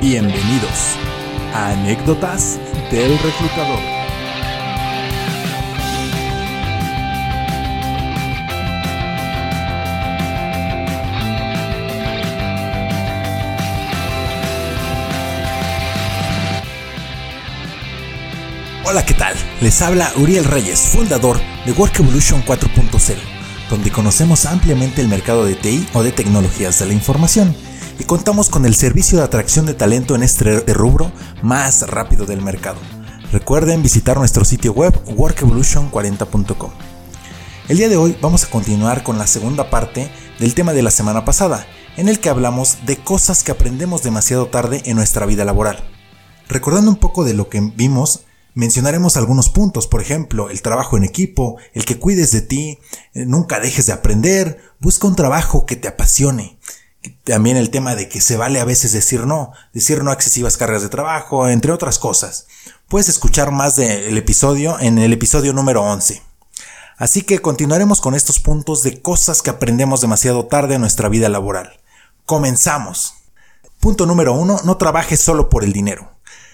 Bienvenidos a Anécdotas del Reclutador. Hola, ¿qué tal? Les habla Uriel Reyes, fundador de Work Evolution 4.0, donde conocemos ampliamente el mercado de TI o de tecnologías de la información y contamos con el servicio de atracción de talento en este rubro más rápido del mercado. Recuerden visitar nuestro sitio web workevolution40.com. El día de hoy vamos a continuar con la segunda parte del tema de la semana pasada, en el que hablamos de cosas que aprendemos demasiado tarde en nuestra vida laboral. Recordando un poco de lo que vimos, mencionaremos algunos puntos, por ejemplo, el trabajo en equipo, el que cuides de ti, nunca dejes de aprender, busca un trabajo que te apasione, también el tema de que se vale a veces decir no, decir no a excesivas cargas de trabajo, entre otras cosas. Puedes escuchar más del episodio en el episodio número 11. Así que continuaremos con estos puntos de cosas que aprendemos demasiado tarde en nuestra vida laboral. Comenzamos. Punto número 1. No trabajes solo por el dinero.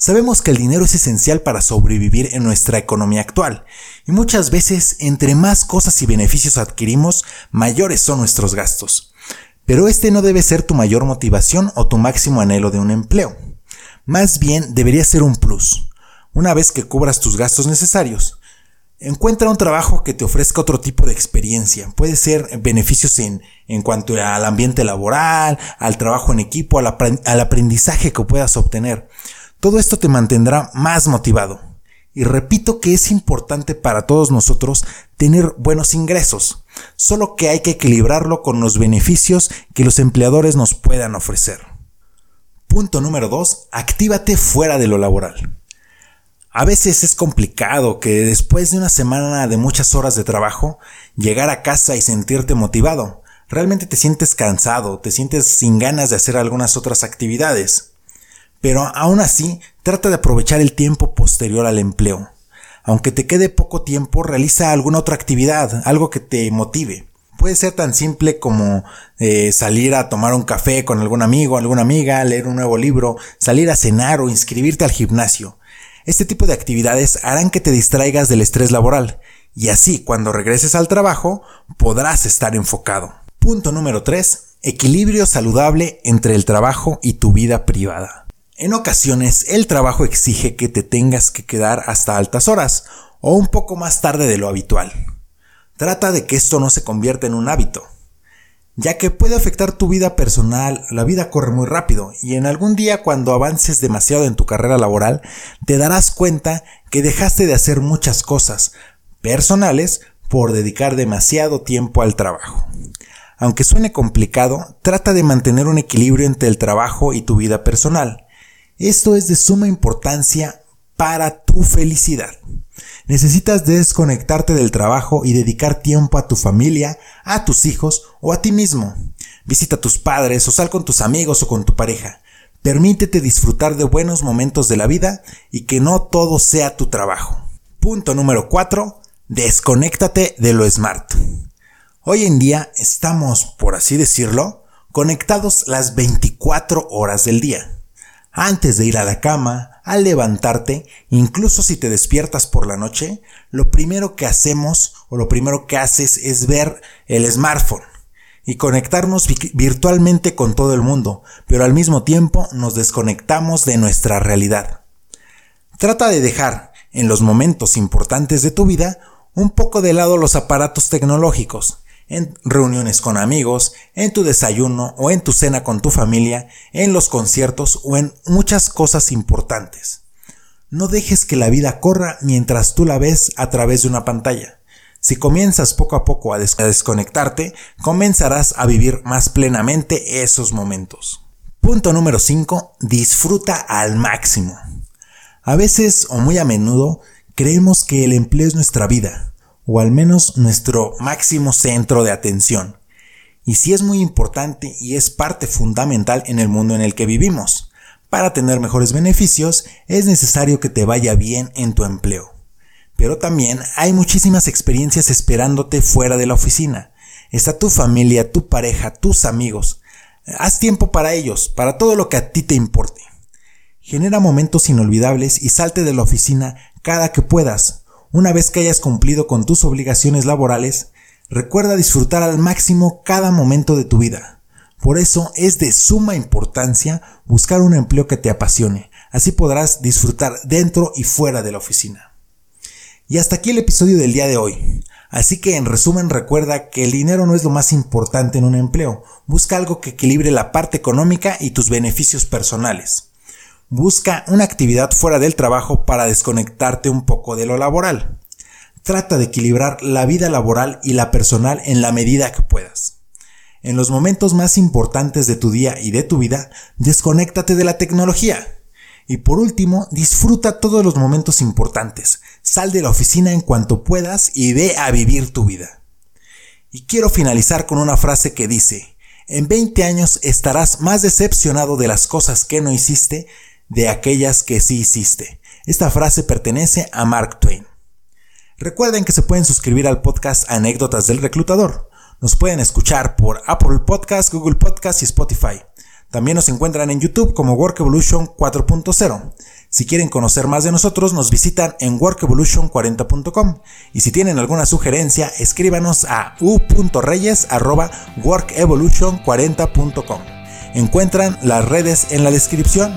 Sabemos que el dinero es esencial para sobrevivir en nuestra economía actual, y muchas veces entre más cosas y beneficios adquirimos, mayores son nuestros gastos. Pero este no debe ser tu mayor motivación o tu máximo anhelo de un empleo. Más bien debería ser un plus. Una vez que cubras tus gastos necesarios, encuentra un trabajo que te ofrezca otro tipo de experiencia. Puede ser beneficios en, en cuanto al ambiente laboral, al trabajo en equipo, al, al aprendizaje que puedas obtener. Todo esto te mantendrá más motivado. Y repito que es importante para todos nosotros tener buenos ingresos, solo que hay que equilibrarlo con los beneficios que los empleadores nos puedan ofrecer. Punto número 2. Actívate fuera de lo laboral. A veces es complicado que después de una semana de muchas horas de trabajo, llegar a casa y sentirte motivado. Realmente te sientes cansado, te sientes sin ganas de hacer algunas otras actividades. Pero aún así, trata de aprovechar el tiempo posterior al empleo. Aunque te quede poco tiempo, realiza alguna otra actividad, algo que te motive. Puede ser tan simple como eh, salir a tomar un café con algún amigo, alguna amiga, leer un nuevo libro, salir a cenar o inscribirte al gimnasio. Este tipo de actividades harán que te distraigas del estrés laboral y así cuando regreses al trabajo podrás estar enfocado. Punto número 3. Equilibrio saludable entre el trabajo y tu vida privada. En ocasiones el trabajo exige que te tengas que quedar hasta altas horas o un poco más tarde de lo habitual. Trata de que esto no se convierta en un hábito, ya que puede afectar tu vida personal, la vida corre muy rápido y en algún día cuando avances demasiado en tu carrera laboral te darás cuenta que dejaste de hacer muchas cosas personales por dedicar demasiado tiempo al trabajo. Aunque suene complicado, trata de mantener un equilibrio entre el trabajo y tu vida personal esto es de suma importancia para tu felicidad. Necesitas desconectarte del trabajo y dedicar tiempo a tu familia, a tus hijos o a ti mismo. Visita a tus padres o sal con tus amigos o con tu pareja. Permítete disfrutar de buenos momentos de la vida y que no todo sea tu trabajo. Punto número 4. Desconéctate de lo smart. Hoy en día estamos, por así decirlo, conectados las 24 horas del día antes de ir a la cama, al levantarte, incluso si te despiertas por la noche, lo primero que hacemos o lo primero que haces es ver el smartphone y conectarnos virtualmente con todo el mundo, pero al mismo tiempo nos desconectamos de nuestra realidad. Trata de dejar, en los momentos importantes de tu vida, un poco de lado los aparatos tecnológicos en reuniones con amigos, en tu desayuno o en tu cena con tu familia, en los conciertos o en muchas cosas importantes. No dejes que la vida corra mientras tú la ves a través de una pantalla. Si comienzas poco a poco a, desconectarte, comenzarás a vivir más plenamente esos momentos. Punto número 5. Disfruta al máximo. A veces o muy a menudo creemos que el empleo es nuestra vida, o al menos nuestro máximo centro de atención. Y si es muy importante y es parte fundamental en el mundo en el que vivimos. Para tener mejores beneficios es necesario que te vaya bien en tu empleo. Pero también hay muchísimas experiencias esperándote fuera de la oficina. Está tu familia, tu pareja, tus amigos. Haz tiempo para ellos, para todo lo que a ti te importe. Genera momentos inolvidables y salte de la oficina cada que puedas. Una vez que hayas cumplido con tus obligaciones laborales, recuerda disfrutar al máximo cada momento de tu vida. Por eso es de suma importancia buscar un empleo que te apasione. Así podrás disfrutar dentro y fuera de la oficina. Y hasta aquí el episodio del día de hoy. Así que en resumen recuerda que el dinero no es lo más importante en un empleo. Busca algo que equilibre la parte económica y tus beneficios personales. Busca una actividad fuera del trabajo para desconectarte un poco de lo laboral. Trata de equilibrar la vida laboral y la personal en la medida que puedas. En los momentos más importantes de tu día y de tu vida, desconéctate de la tecnología. Y por último, disfruta todos los momentos importantes. Sal de la oficina en cuanto puedas y ve a vivir tu vida. Y quiero finalizar con una frase que dice, en 20 años estarás más decepcionado de las cosas que no hiciste de aquellas que sí hiciste. Esta frase pertenece a Mark Twain. Recuerden que se pueden suscribir al podcast Anécdotas del Reclutador. Nos pueden escuchar por Apple Podcast, Google Podcast y Spotify. También nos encuentran en YouTube como Work Evolution 4.0. Si quieren conocer más de nosotros, nos visitan en workevolution40.com. Y si tienen alguna sugerencia, escríbanos a u.reyes.workevolution40.com. Encuentran las redes en la descripción.